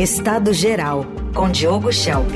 Estado Geral, com Diogo Schelp.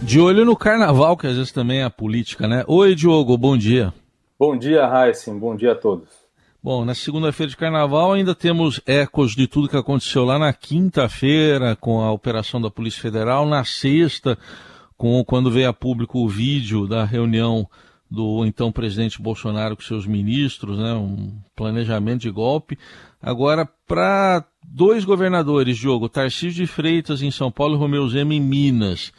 De olho no carnaval, que às vezes também é a política, né? Oi, Diogo, bom dia. Bom dia, Raíssen, bom dia a todos. Bom, na segunda-feira de carnaval ainda temos ecos de tudo que aconteceu lá na quinta-feira com a operação da Polícia Federal, na sexta, com quando veio a público o vídeo da reunião do então presidente Bolsonaro com seus ministros, né, um planejamento de golpe. Agora, para dois governadores, Diogo, Tarcísio de Freitas em São Paulo e Romeu Zema em Minas,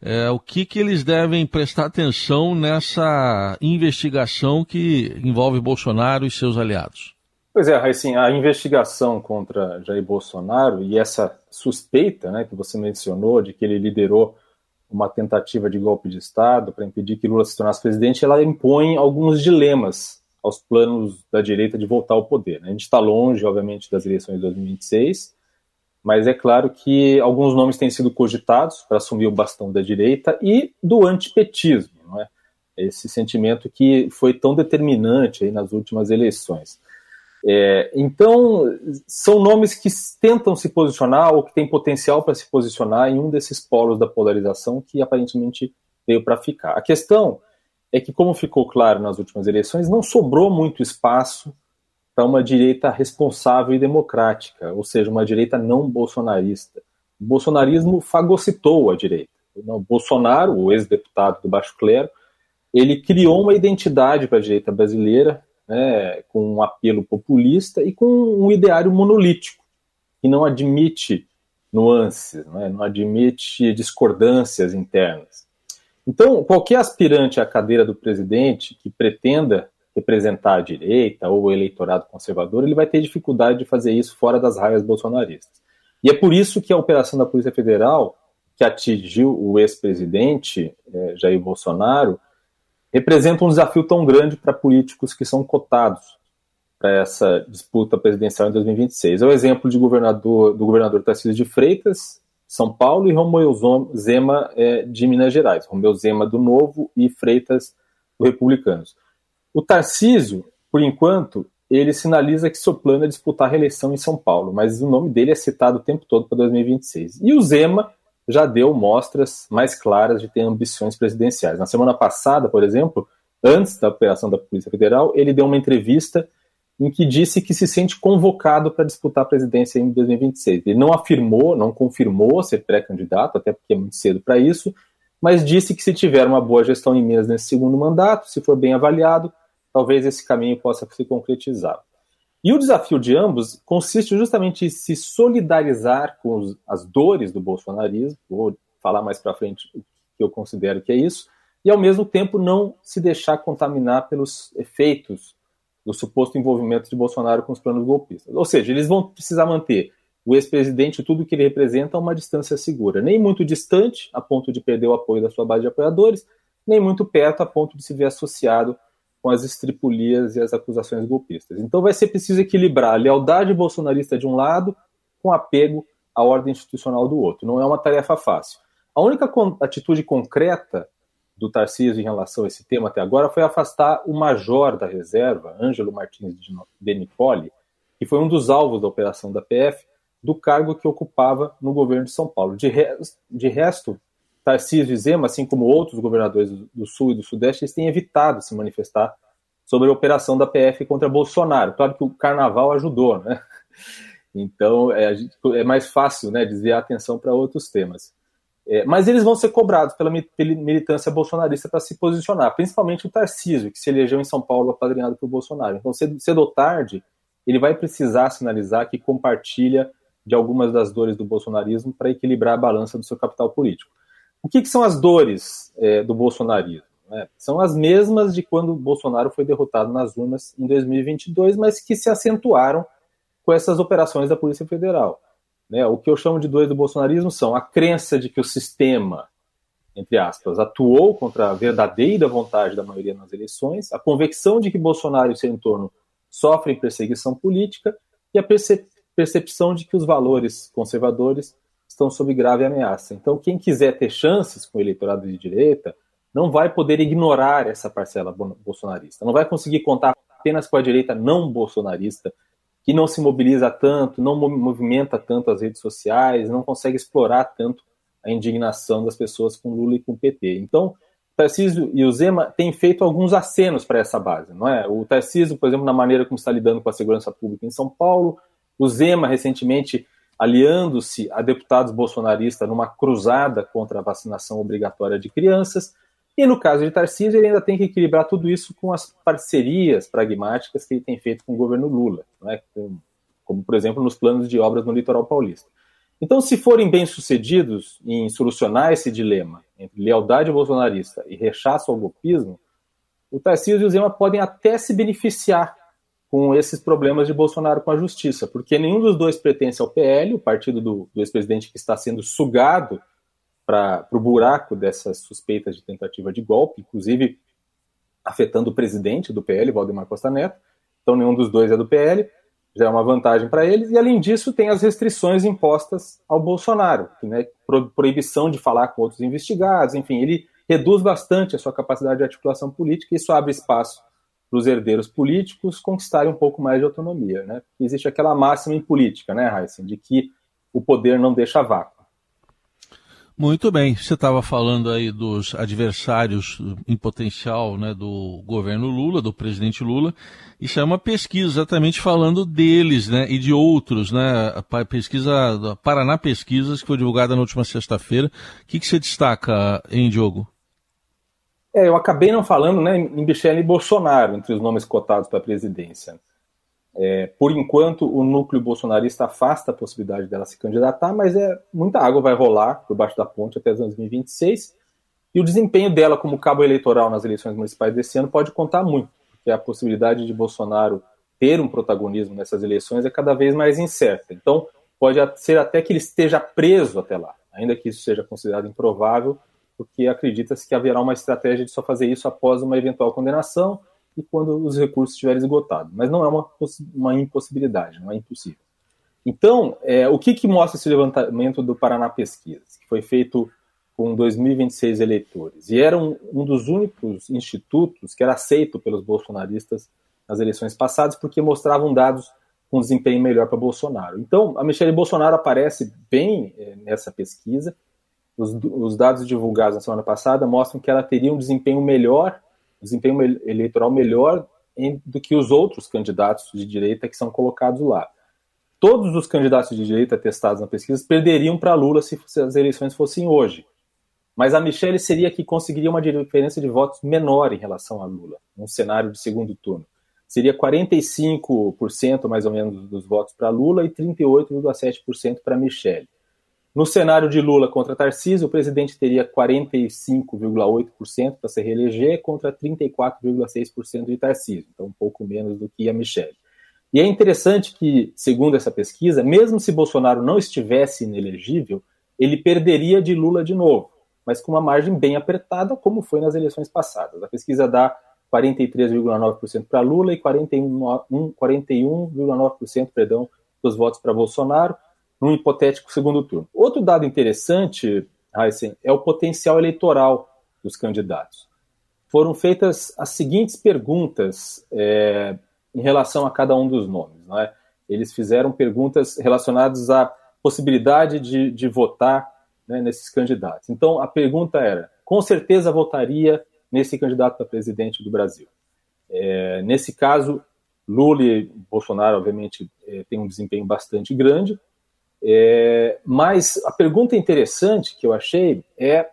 é, o que, que eles devem prestar atenção nessa investigação que envolve Bolsonaro e seus aliados? Pois é, assim, a investigação contra Jair Bolsonaro e essa suspeita né, que você mencionou de que ele liderou uma tentativa de golpe de Estado para impedir que Lula se tornasse presidente, ela impõe alguns dilemas aos planos da direita de voltar ao poder. Né? A gente está longe, obviamente, das eleições de 2026, mas é claro que alguns nomes têm sido cogitados para assumir o bastão da direita e do antipetismo, não é? esse sentimento que foi tão determinante aí nas últimas eleições. É, então, são nomes que tentam se posicionar ou que têm potencial para se posicionar em um desses polos da polarização que aparentemente veio para ficar. A questão é que, como ficou claro nas últimas eleições, não sobrou muito espaço para uma direita responsável e democrática, ou seja, uma direita não bolsonarista. O bolsonarismo fagocitou a direita. O Bolsonaro, o ex-deputado do Baixo Clero, ele criou uma identidade para a direita brasileira né, com um apelo populista e com um ideário monolítico, que não admite nuances, né, não admite discordâncias internas. Então, qualquer aspirante à cadeira do presidente que pretenda representar a direita ou o eleitorado conservador, ele vai ter dificuldade de fazer isso fora das raias bolsonaristas. E é por isso que a operação da Polícia Federal, que atingiu o ex-presidente eh, Jair Bolsonaro, representa um desafio tão grande para políticos que são cotados para essa disputa presidencial em 2026. É o exemplo de governador, do governador Tarcísio de Freitas, São Paulo, e Romeu Zema é, de Minas Gerais. Romeu Zema do Novo e Freitas do Republicanos. O Tarcísio, por enquanto, ele sinaliza que seu plano é disputar a reeleição em São Paulo, mas o nome dele é citado o tempo todo para 2026. E o Zema já deu mostras mais claras de ter ambições presidenciais. Na semana passada, por exemplo, antes da operação da Polícia Federal, ele deu uma entrevista em que disse que se sente convocado para disputar a presidência em 2026. Ele não afirmou, não confirmou ser pré-candidato, até porque é muito cedo para isso, mas disse que se tiver uma boa gestão em Minas nesse segundo mandato, se for bem avaliado, talvez esse caminho possa se concretizar. E o desafio de ambos consiste justamente em se solidarizar com os, as dores do bolsonarismo, vou falar mais para frente o que eu considero que é isso, e ao mesmo tempo não se deixar contaminar pelos efeitos do suposto envolvimento de Bolsonaro com os planos golpistas. Ou seja, eles vão precisar manter o ex-presidente e tudo que ele representa a uma distância segura, nem muito distante, a ponto de perder o apoio da sua base de apoiadores, nem muito perto, a ponto de se ver associado com as estripulias e as acusações golpistas. Então vai ser preciso equilibrar a lealdade bolsonarista de um lado com apego à ordem institucional do outro. Não é uma tarefa fácil. A única atitude concreta do Tarcísio em relação a esse tema até agora foi afastar o major da reserva, Ângelo Martins de Nicole, que foi um dos alvos da operação da PF, do cargo que ocupava no governo de São Paulo. De, de resto, Tarcísio Zema, assim como outros governadores do Sul e do Sudeste, eles têm evitado se manifestar sobre a operação da PF contra Bolsonaro. Claro que o carnaval ajudou, né? Então é, é mais fácil né, desviar a atenção para outros temas. É, mas eles vão ser cobrados pela militância bolsonarista para se posicionar, principalmente o Tarcísio, que se elegeu em São Paulo apadrinhado por Bolsonaro. Então, cedo, cedo ou tarde, ele vai precisar sinalizar que compartilha de algumas das dores do bolsonarismo para equilibrar a balança do seu capital político. O que, que são as dores é, do bolsonarismo? Né? São as mesmas de quando Bolsonaro foi derrotado nas urnas em 2022, mas que se acentuaram com essas operações da Polícia Federal. Né? O que eu chamo de dores do bolsonarismo são a crença de que o sistema, entre aspas, atuou contra a verdadeira vontade da maioria nas eleições, a convicção de que Bolsonaro e seu entorno sofrem perseguição política e a percep percepção de que os valores conservadores estão sob grave ameaça. Então, quem quiser ter chances com o eleitorado de direita não vai poder ignorar essa parcela bolsonarista, não vai conseguir contar apenas com a direita não bolsonarista, que não se mobiliza tanto, não movimenta tanto as redes sociais, não consegue explorar tanto a indignação das pessoas com Lula e com PT. Então, Tarcísio e o Zema têm feito alguns acenos para essa base, não é? O Tarcísio, por exemplo, na maneira como está lidando com a segurança pública em São Paulo, o Zema recentemente aliando-se a deputados bolsonaristas numa cruzada contra a vacinação obrigatória de crianças. E no caso de Tarcísio, ele ainda tem que equilibrar tudo isso com as parcerias pragmáticas que ele tem feito com o governo Lula, né? como, como, por exemplo, nos planos de obras no litoral paulista. Então, se forem bem-sucedidos em solucionar esse dilema entre lealdade bolsonarista e rechaço ao golpismo, o Tarcísio e o Zema podem até se beneficiar com esses problemas de Bolsonaro com a justiça, porque nenhum dos dois pertence ao PL, o partido do, do ex-presidente que está sendo sugado para o buraco dessas suspeitas de tentativa de golpe, inclusive afetando o presidente do PL, Valdemar Costa Neto. Então, nenhum dos dois é do PL, já é uma vantagem para eles. E, além disso, tem as restrições impostas ao Bolsonaro, né, proibição de falar com outros investigados, enfim, ele reduz bastante a sua capacidade de articulação política e isso abre espaço para os herdeiros políticos conquistarem um pouco mais de autonomia. Né? Existe aquela máxima em política, né, Heisen, de que o poder não deixa vácuo. Muito bem, você estava falando aí dos adversários em potencial né, do governo Lula, do presidente Lula. Isso é uma pesquisa exatamente falando deles né, e de outros, né? A pesquisa da Paraná Pesquisas, que foi divulgada na última sexta-feira. O que, que você destaca, em Diogo? É, eu acabei não falando né, em Michele Bolsonaro, entre os nomes cotados para a presidência. É, por enquanto, o núcleo bolsonarista afasta a possibilidade dela se candidatar, mas é muita água vai rolar por baixo da ponte até 2026. E o desempenho dela como cabo eleitoral nas eleições municipais desse ano pode contar muito, porque a possibilidade de Bolsonaro ter um protagonismo nessas eleições é cada vez mais incerta. Então, pode ser até que ele esteja preso até lá, ainda que isso seja considerado improvável, porque acredita-se que haverá uma estratégia de só fazer isso após uma eventual condenação e quando os recursos estiverem esgotados. Mas não é uma, uma impossibilidade, não é impossível. Então, é, o que, que mostra esse levantamento do Paraná Pesquisas, que foi feito com 2026 eleitores? E era um, um dos únicos institutos que era aceito pelos bolsonaristas nas eleições passadas, porque mostravam dados com desempenho melhor para Bolsonaro. Então, a Michelle Bolsonaro aparece bem é, nessa pesquisa, os, os, dados divulgados na semana passada mostram que ela teria um desempenho melhor, desempenho eleitoral melhor em, do que os outros candidatos de direita que são colocados lá. Todos os candidatos de direita testados na pesquisa perderiam para Lula se, se as eleições fossem hoje. Mas a Michelle seria que conseguiria uma diferença de votos menor em relação a Lula, num cenário de segundo turno. Seria 45% mais ou menos dos votos para Lula e 38,7% para Michelle. No cenário de Lula contra Tarcísio, o presidente teria 45,8% para se reeleger contra 34,6% de Tarcísio, então um pouco menos do que a Michelle. E é interessante que, segundo essa pesquisa, mesmo se Bolsonaro não estivesse inelegível, ele perderia de Lula de novo, mas com uma margem bem apertada, como foi nas eleições passadas. A pesquisa dá 43,9% para Lula e 41,9% 41, perdão, dos votos para Bolsonaro num hipotético segundo turno. Outro dado interessante, Heisen, é o potencial eleitoral dos candidatos. Foram feitas as seguintes perguntas é, em relação a cada um dos nomes. É? Eles fizeram perguntas relacionadas à possibilidade de, de votar né, nesses candidatos. Então, a pergunta era: com certeza votaria nesse candidato a presidente do Brasil? É, nesse caso, Lula e Bolsonaro, obviamente, é, têm um desempenho bastante grande, é, mas a pergunta interessante que eu achei é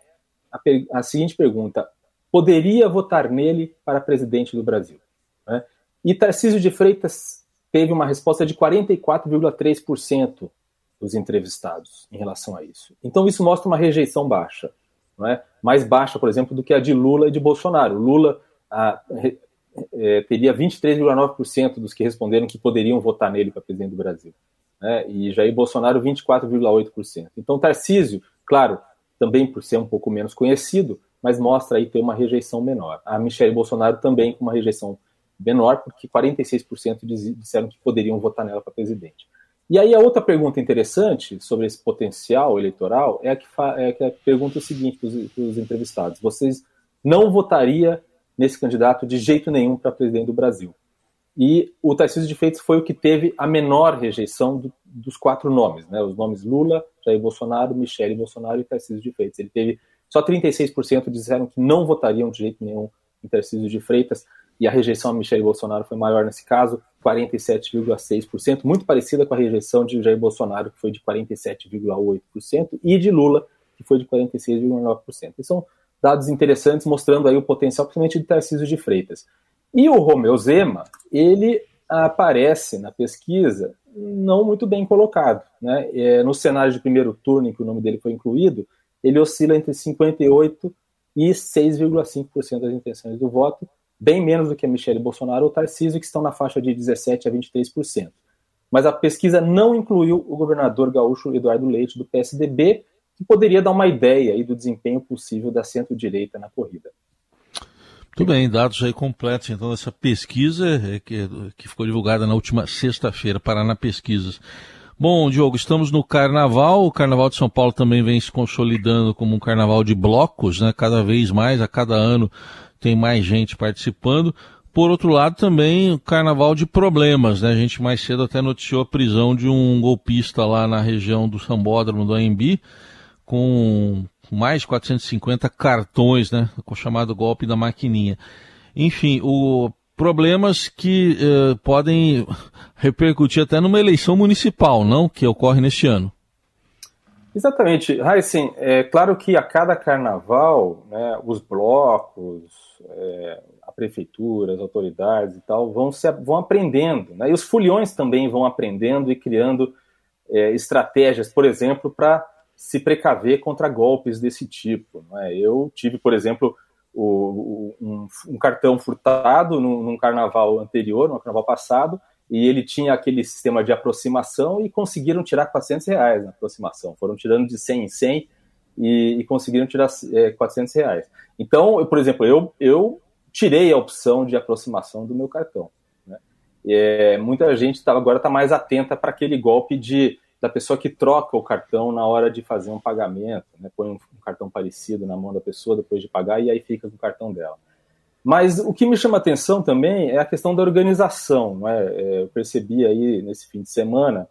a, a, seguinte pergunta: poderia votar nele para presidente do Brasil? Né? E Tarcísio de Freitas teve uma resposta de 44,3% dos entrevistados em relação a isso. Então isso mostra uma rejeição baixa, é? mais baixa, por exemplo, do que a de Lula e de Bolsonaro. Lula a, é, teria 23,9% dos que responderam que poderiam votar nele para presidente do Brasil né, e Jair Bolsonaro 24,8%. Então Tarcísio, claro, também por ser um pouco menos conhecido, mas mostra aí ter uma rejeição menor. A Michelle Bolsonaro também com uma rejeição menor, porque 46% disseram que poderiam votar nela para presidente. E aí a outra pergunta interessante sobre esse potencial eleitoral é a que, é a que pergunta o seguinte para os entrevistados: vocês não votaria nesse candidato de jeito nenhum para presidente do Brasil? E o Tarcísio de Freitas foi o que teve a menor rejeição do, dos quatro nomes, né? Os nomes Lula, Jair Bolsonaro, Michele Bolsonaro e Tarcísio de Freitas. Ele teve só 36% disseram que não votariam de jeito nenhum em Tarcísio de Freitas e a rejeição a Michele Bolsonaro foi maior nesse caso, 47,6%, muito parecida com a rejeição de Jair Bolsonaro, que foi de 47,8%, e de Lula, que foi de 46,9%. E são dados interessantes mostrando aí o potencial, principalmente de Tarcísio de Freitas. E o Romeu Zema, ele aparece na pesquisa não muito bem colocado. Né? É, no cenário de primeiro turno, em que o nome dele foi incluído, ele oscila entre 58% e 6,5% das intenções do voto, bem menos do que a Michele Bolsonaro ou Tarcísio, que estão na faixa de 17% a 23%. Mas a pesquisa não incluiu o governador gaúcho Eduardo Leite, do PSDB, que poderia dar uma ideia aí do desempenho possível da centro-direita na corrida. Muito bem, dados aí completos então dessa pesquisa é, que, que ficou divulgada na última sexta-feira, Paraná Pesquisas. Bom, Diogo, estamos no Carnaval. O Carnaval de São Paulo também vem se consolidando como um carnaval de blocos, né? Cada vez mais, a cada ano tem mais gente participando. Por outro lado, também o carnaval de problemas, né? A gente mais cedo até noticiou a prisão de um golpista lá na região do Sambódromo do AMB, com mais de 450 cartões, né, com o chamado golpe da maquininha. Enfim, o problemas que eh, podem repercutir até numa eleição municipal, não? Que ocorre neste ano. Exatamente. Raíssen, é claro que a cada carnaval, né, os blocos, é, a prefeitura, as autoridades e tal, vão, se, vão aprendendo. Né, e os foliões também vão aprendendo e criando é, estratégias, por exemplo, para se precaver contra golpes desse tipo. É? Eu tive, por exemplo, o, um, um, cartão furtado num, num, carnaval anterior, no carnaval passado, e ele tinha aquele sistema de aproximação e conseguiram tirar 400 reais na aproximação. Foram tirando de 100 em 100 e, e conseguiram tirar é, 400 reais. Então, eu, por exemplo, eu, eu tirei a opção de aproximação do meu cartão. Né? É, muita gente tá, agora está mais atenta para aquele golpe de da pessoa que troca o cartão na hora de fazer um pagamento, né? põe um, um, cartão parecido na mão da pessoa depois de pagar e aí fica com o cartão dela. Mas o que me chama atenção também é a questão da organização. Não é? é eu percebi aí nesse fim de semana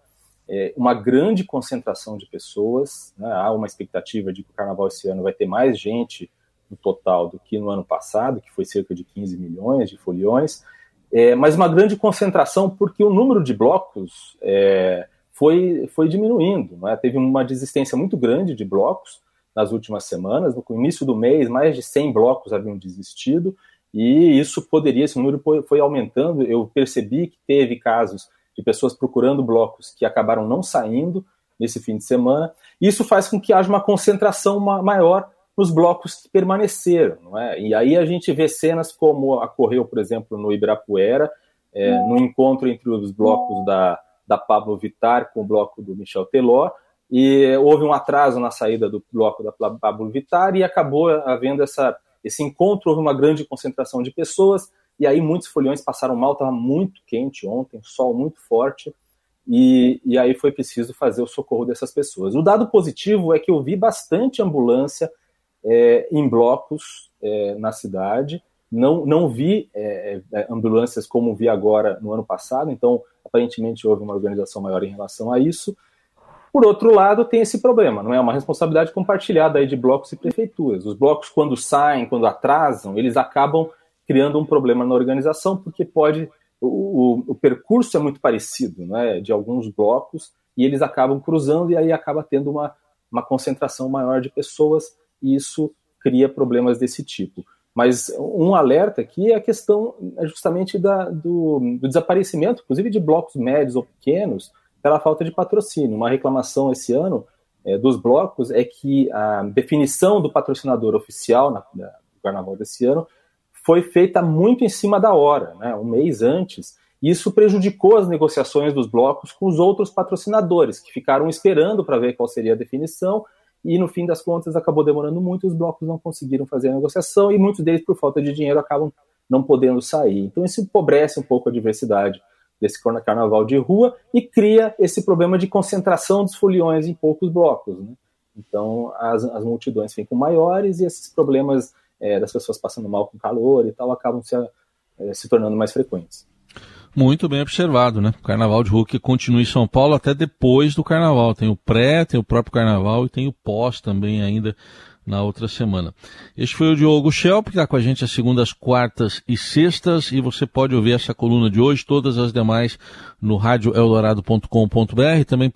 é, uma grande concentração de pessoas. Né? Há uma expectativa de que o carnaval esse ano vai ter mais gente no total do que no ano passado, que foi cerca de 15 milhões de foliões. É, mas uma grande concentração porque o número de blocos é, foi, foi diminuindo. Né? Teve uma desistência muito grande de blocos nas últimas semanas. No início do mês, mais de 100 blocos haviam desistido, e isso poderia, esse número foi aumentando. Eu percebi que teve casos de pessoas procurando blocos que acabaram não saindo nesse fim de semana. Isso faz com que haja uma concentração maior nos blocos que permaneceram. Não é? E aí a gente vê cenas como ocorreu, por exemplo, no Ibirapuera, é, no encontro entre os blocos da da Pablo Vittar com o bloco do Michel Teló, e houve um atraso na saída do bloco da Pablo Vittar e acabou havendo essa, esse encontro, houve uma grande concentração de pessoas, e aí muitos foliões passaram mal, estava muito quente ontem, sol muito forte, e, e aí foi preciso fazer o socorro dessas pessoas. O dado positivo é que eu vi bastante ambulância é, em blocos é, na cidade, não, não vi é, é ambulâncias como vi agora no ano passado, então aparentemente houve uma organização maior em relação a isso. Por outro lado, tem esse problema, não é uma responsabilidade compartilhada aí de blocos e prefeituras. Os blocos, quando saem, quando atrasam, eles acabam criando um problema na organização, porque pode o, o, o percurso é muito parecido, né, de alguns blocos e eles acabam cruzando e aí acaba tendo uma, uma concentração maior de pessoas e isso cria problemas desse tipo. Mas um alerta aqui é a questão é justamente da, do, do, desaparecimento, inclusive de blocos médios ou pequenos, pela falta de patrocínio. Uma reclamação esse ano é, dos blocos é que a definição do patrocinador oficial na, na, no carnaval desse ano foi feita muito em cima da hora, né, um mês antes. E isso prejudicou as negociações dos blocos com os outros patrocinadores, que ficaram esperando para ver qual seria a definição e no fim das contas acabou demorando muito, os blocos não conseguiram fazer a negociação e muitos deles, por falta de dinheiro, acabam não podendo sair. Então isso empobrece um pouco a diversidade desse carnaval de rua e cria esse problema de concentração dos foliões em poucos blocos. Né? Então as, as, multidões ficam maiores e esses problemas é, das pessoas passando mal com calor e tal acabam se, é, se tornando mais frequentes. Muito bem observado, né? O Carnaval de que continua em São Paulo até depois do Carnaval. Tem o pré, tem o próprio Carnaval e tem o pós também ainda na outra semana. Este foi o Diogo Schelp, que está com a gente às segundas, quartas e sextas, e você pode ouvir essa coluna de hoje, todas as demais, no radioeldorado.com.br, também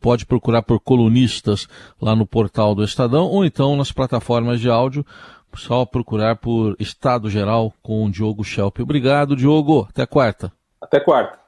pode procurar por colunistas lá no portal do Estadão, ou então nas plataformas de áudio, só procurar por Estado Geral com o Diogo Schelp. Obrigado, Diogo. Até quarta. Até quarta.